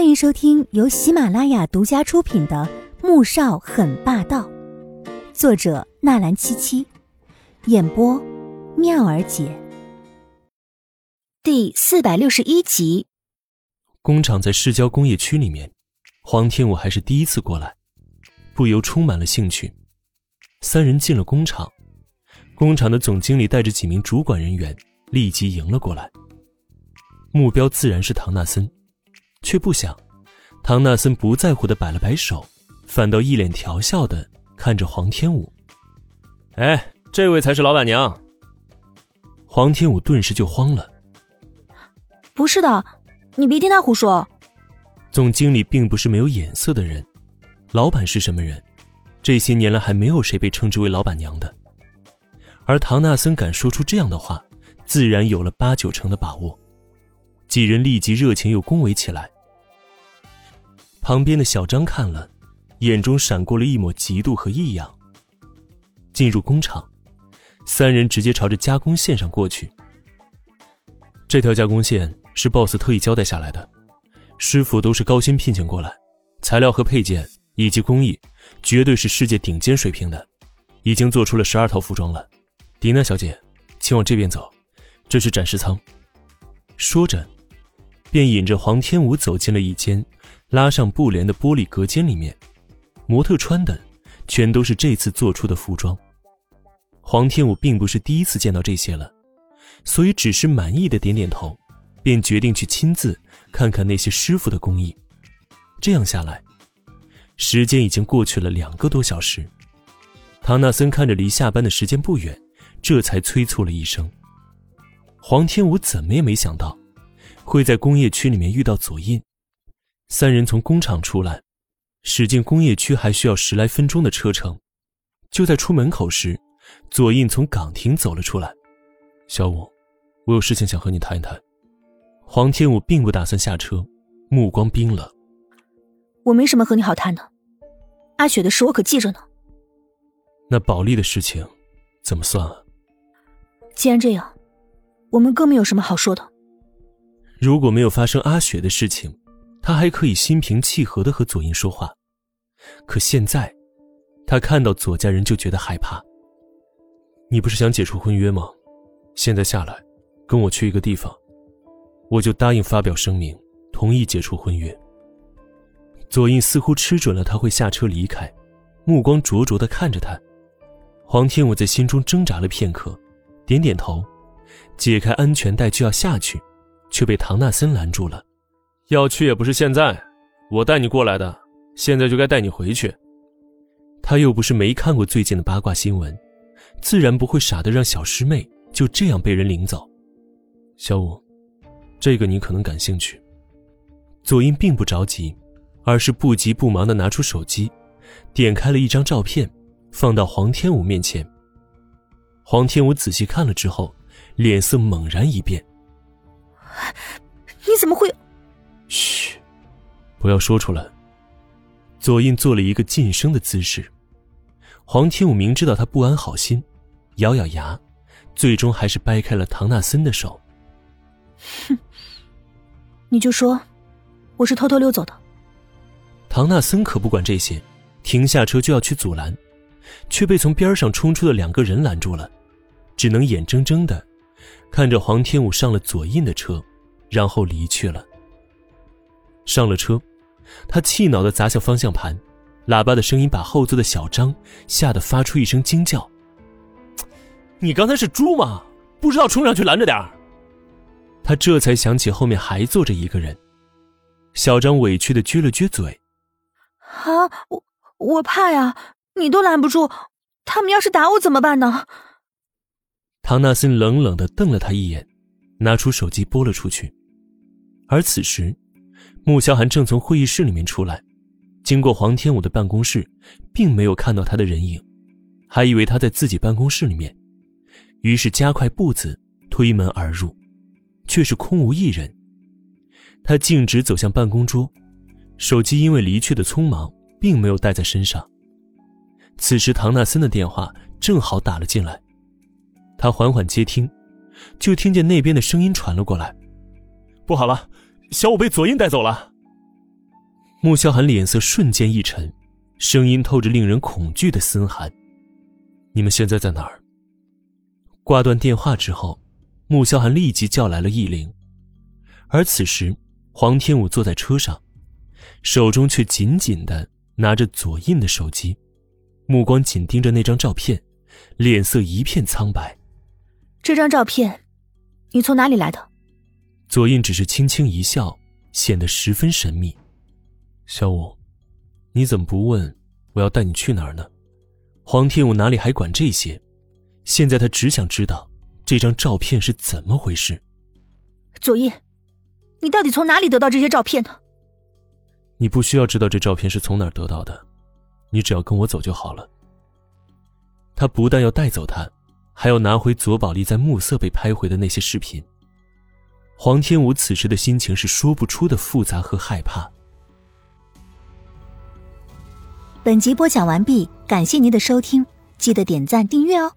欢迎收听由喜马拉雅独家出品的《穆少很霸道》，作者纳兰七七，演播妙儿姐。第四百六十一集。工厂在市郊工业区里面，黄天武还是第一次过来，不由充满了兴趣。三人进了工厂，工厂的总经理带着几名主管人员立即迎了过来，目标自然是唐纳森。却不想，唐纳森不在乎的摆了摆手，反倒一脸调笑的看着黄天武。哎，这位才是老板娘。黄天武顿时就慌了。不是的，你别听他胡说。总经理并不是没有眼色的人，老板是什么人？这些年来还没有谁被称之为老板娘的。而唐纳森敢说出这样的话，自然有了八九成的把握。几人立即热情又恭维起来。旁边的小张看了，眼中闪过了一抹嫉妒和异样。进入工厂，三人直接朝着加工线上过去。这条加工线是 BOSS 特意交代下来的，师傅都是高薪聘请过来，材料和配件以及工艺，绝对是世界顶尖水平的。已经做出了十二套服装了。迪娜小姐，请往这边走，这是展示舱。说着。便引着黄天武走进了一间拉上布帘的玻璃隔间里面，模特穿的全都是这次做出的服装。黄天武并不是第一次见到这些了，所以只是满意的点点头，便决定去亲自看看那些师傅的工艺。这样下来，时间已经过去了两个多小时。唐纳森看着离下班的时间不远，这才催促了一声。黄天武怎么也没想到。会在工业区里面遇到左印，三人从工厂出来，驶进工业区还需要十来分钟的车程。就在出门口时，左印从岗亭走了出来。小五，我有事情想和你谈一谈。黄天武并不打算下车，目光冰冷。我没什么和你好谈的，阿雪的事我可记着呢。那保利的事情，怎么算啊？既然这样，我们更没有什么好说的。如果没有发生阿雪的事情，他还可以心平气和的和左英说话。可现在，他看到左家人就觉得害怕。你不是想解除婚约吗？现在下来，跟我去一个地方，我就答应发表声明，同意解除婚约。左印似乎吃准了他会下车离开，目光灼灼的看着他。黄天武在心中挣扎了片刻，点点头，解开安全带就要下去。却被唐纳森拦住了。要去也不是现在，我带你过来的，现在就该带你回去。他又不是没看过最近的八卦新闻，自然不会傻的让小师妹就这样被人领走。小五，这个你可能感兴趣。左英并不着急，而是不急不忙的拿出手机，点开了一张照片，放到黄天武面前。黄天武仔细看了之后，脸色猛然一变。你怎么会？嘘，不要说出来。左印做了一个噤声的姿势。黄天武明知道他不安好心，咬咬牙，最终还是掰开了唐纳森的手。哼，你就说我是偷偷溜走的。唐纳森可不管这些，停下车就要去阻拦，却被从边上冲出的两个人拦住了，只能眼睁睁的看着黄天武上了左印的车。然后离去了。上了车，他气恼的砸向方向盘，喇叭的声音把后座的小张吓得发出一声惊叫：“你刚才是猪吗？不知道冲上去拦着点儿。”他这才想起后面还坐着一个人，小张委屈的撅了撅嘴：“啊，我我怕呀，你都拦不住，他们要是打我怎么办呢？”唐纳森冷冷的瞪了他一眼，拿出手机拨了出去。而此时，穆萧寒正从会议室里面出来，经过黄天武的办公室，并没有看到他的人影，还以为他在自己办公室里面，于是加快步子推门而入，却是空无一人。他径直走向办公桌，手机因为离去的匆忙，并没有带在身上。此时唐纳森的电话正好打了进来，他缓缓接听，就听见那边的声音传了过来：“不好了！”小五被左印带走了。穆萧寒脸色瞬间一沉，声音透着令人恐惧的森寒：“你们现在在哪儿？”挂断电话之后，穆萧寒立即叫来了易灵，而此时黄天武坐在车上，手中却紧紧的拿着左印的手机，目光紧盯着那张照片，脸色一片苍白。这张照片，你从哪里来的？左印只是轻轻一笑，显得十分神秘。小五，你怎么不问我要带你去哪儿呢？黄天武哪里还管这些？现在他只想知道这张照片是怎么回事。左印，你到底从哪里得到这些照片的？你不需要知道这照片是从哪儿得到的，你只要跟我走就好了。他不但要带走他，还要拿回左宝莉在暮色被拍回的那些视频。黄天武此时的心情是说不出的复杂和害怕。本集播讲完毕，感谢您的收听，记得点赞订阅哦。